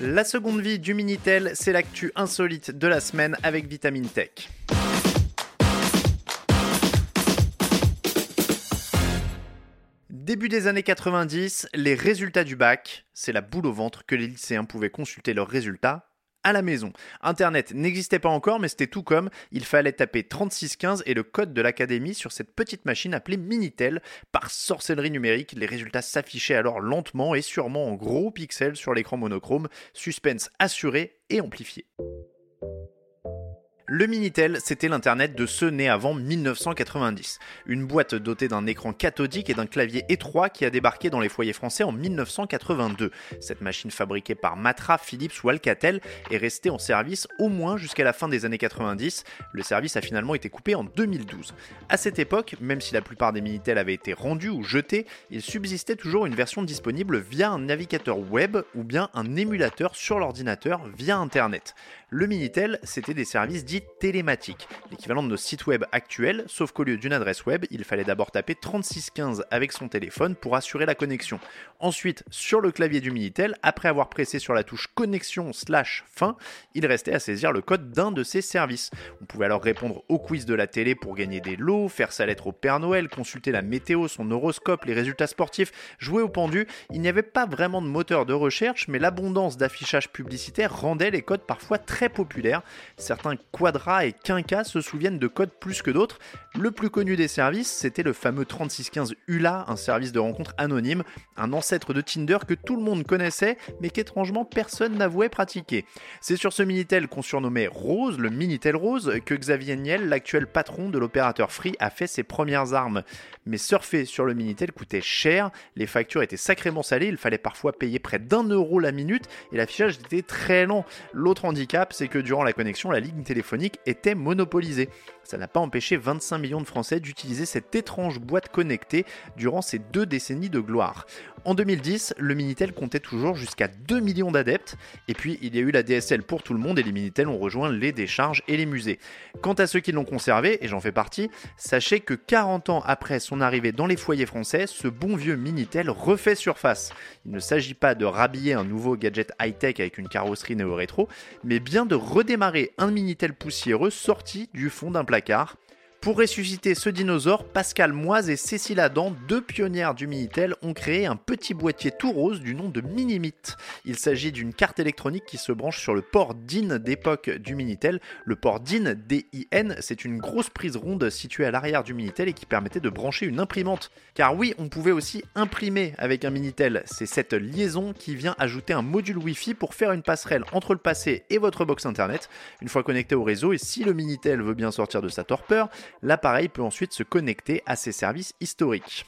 La seconde vie du Minitel, c'est l'actu insolite de la semaine avec Vitamine Tech. Début des années 90, les résultats du bac, c'est la boule au ventre que les lycéens pouvaient consulter leurs résultats la maison. Internet n'existait pas encore, mais c'était tout comme. Il fallait taper 3615 et le code de l'académie sur cette petite machine appelée Minitel. Par sorcellerie numérique, les résultats s'affichaient alors lentement et sûrement en gros pixels sur l'écran monochrome. Suspense assuré et amplifié. Le Minitel, c'était l'Internet de ceux nés avant 1990. Une boîte dotée d'un écran cathodique et d'un clavier étroit qui a débarqué dans les foyers français en 1982. Cette machine fabriquée par Matra, Philips ou Alcatel est restée en service au moins jusqu'à la fin des années 90. Le service a finalement été coupé en 2012. À cette époque, même si la plupart des Minitel avaient été rendus ou jetés, il subsistait toujours une version disponible via un navigateur web ou bien un émulateur sur l'ordinateur via Internet. Le Minitel, c'était des services dits télématiques, l'équivalent de nos sites web actuels, sauf qu'au lieu d'une adresse web, il fallait d'abord taper 3615 avec son téléphone pour assurer la connexion. Ensuite, sur le clavier du Minitel, après avoir pressé sur la touche connexion slash fin, il restait à saisir le code d'un de ces services. On pouvait alors répondre au quiz de la télé pour gagner des lots, faire sa lettre au Père Noël, consulter la météo, son horoscope, les résultats sportifs, jouer au pendu. Il n'y avait pas vraiment de moteur de recherche, mais l'abondance d'affichage publicitaire rendait les codes parfois très très populaire. Certains quadras et quinquas se souviennent de codes plus que d'autres. Le plus connu des services, c'était le fameux 3615 ULA, un service de rencontre anonyme, un de Tinder que tout le monde connaissait, mais qu'étrangement personne n'avouait pratiquer. C'est sur ce Minitel qu'on surnommait Rose, le Minitel Rose, que Xavier Niel, l'actuel patron de l'opérateur Free, a fait ses premières armes. Mais surfer sur le Minitel coûtait cher, les factures étaient sacrément salées, il fallait parfois payer près d'un euro la minute et l'affichage était très lent. L'autre handicap, c'est que durant la connexion, la ligne téléphonique était monopolisée. Ça n'a pas empêché 25 millions de Français d'utiliser cette étrange boîte connectée durant ces deux décennies de gloire. 2010, le Minitel comptait toujours jusqu'à 2 millions d'adeptes, et puis il y a eu la DSL pour tout le monde et les Minitel ont rejoint les décharges et les musées. Quant à ceux qui l'ont conservé, et j'en fais partie, sachez que 40 ans après son arrivée dans les foyers français, ce bon vieux Minitel refait surface. Il ne s'agit pas de rhabiller un nouveau gadget high-tech avec une carrosserie néo-rétro, mais bien de redémarrer un Minitel poussiéreux sorti du fond d'un placard. Pour ressusciter ce dinosaure, Pascal Moise et Cécile Adam, deux pionnières du Minitel, ont créé un petit boîtier tout rose du nom de Minimit. Il s'agit d'une carte électronique qui se branche sur le port DIN d'époque du Minitel. Le port DIN, D-I-N, c'est une grosse prise ronde située à l'arrière du Minitel et qui permettait de brancher une imprimante. Car oui, on pouvait aussi imprimer avec un Minitel. C'est cette liaison qui vient ajouter un module Wi-Fi pour faire une passerelle entre le passé et votre box internet. Une fois connecté au réseau, et si le Minitel veut bien sortir de sa torpeur, l'appareil peut ensuite se connecter à ses services historiques.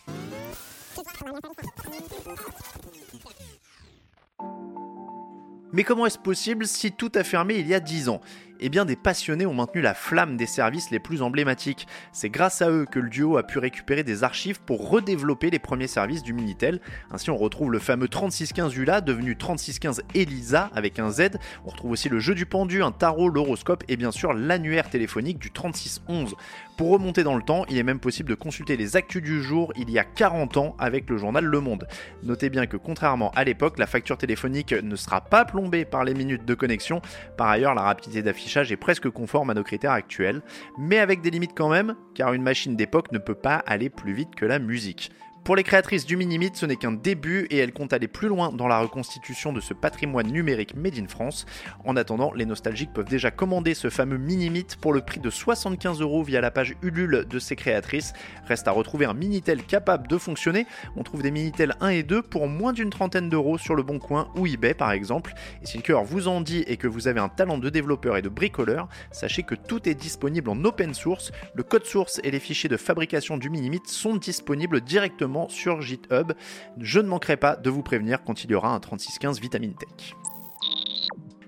Mais comment est-ce possible si tout a fermé il y a 10 ans? Eh bien des passionnés ont maintenu la flamme des services les plus emblématiques. C'est grâce à eux que le duo a pu récupérer des archives pour redévelopper les premiers services du Minitel. Ainsi on retrouve le fameux 3615 ULA devenu 3615 ELISA avec un Z. On retrouve aussi le jeu du pendu, un tarot, l'horoscope et bien sûr l'annuaire téléphonique du 3611. Pour remonter dans le temps, il est même possible de consulter les actus du jour il y a 40 ans avec le journal Le Monde. Notez bien que contrairement à l'époque, la facture téléphonique ne sera pas plombée par les minutes de connexion. Par ailleurs, la rapidité d'affichage est presque conforme à nos critères actuels, mais avec des limites quand même, car une machine d'époque ne peut pas aller plus vite que la musique. Pour les créatrices du Minimit, ce n'est qu'un début et elles comptent aller plus loin dans la reconstitution de ce patrimoine numérique made in France. En attendant, les nostalgiques peuvent déjà commander ce fameux Minimit pour le prix de 75 euros via la page Ulule de ses créatrices. Reste à retrouver un Minitel capable de fonctionner. On trouve des Minitel 1 et 2 pour moins d'une trentaine d'euros sur le Bon Coin ou eBay par exemple. Et si le cœur vous en dit et que vous avez un talent de développeur et de bricoleur, sachez que tout est disponible en open source. Le code source et les fichiers de fabrication du Minimit sont disponibles directement sur GitHub. Je ne manquerai pas de vous prévenir quand il y aura un 3615 Vitamine Tech.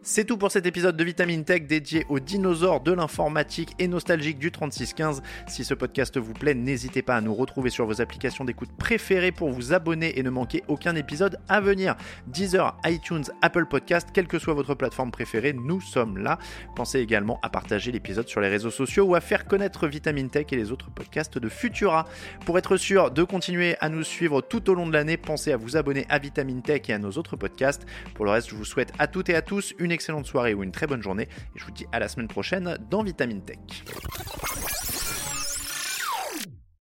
C'est tout pour cet épisode de Vitamine Tech dédié aux dinosaures de l'informatique et nostalgique du 3615. Si ce podcast vous plaît, n'hésitez pas à nous retrouver sur vos applications d'écoute préférées pour vous abonner et ne manquer aucun épisode à venir. Deezer, iTunes, Apple Podcast, quelle que soit votre plateforme préférée, nous sommes là. Pensez également à partager l'épisode sur les réseaux sociaux ou à faire connaître Vitamine Tech et les autres podcasts de Futura. Pour être sûr de continuer à nous suivre tout au long de l'année, pensez à vous abonner à Vitamine Tech et à nos autres podcasts. Pour le reste, je vous souhaite à toutes et à tous excellente soirée ou une très bonne journée. Et je vous dis à la semaine prochaine dans Vitamine Tech.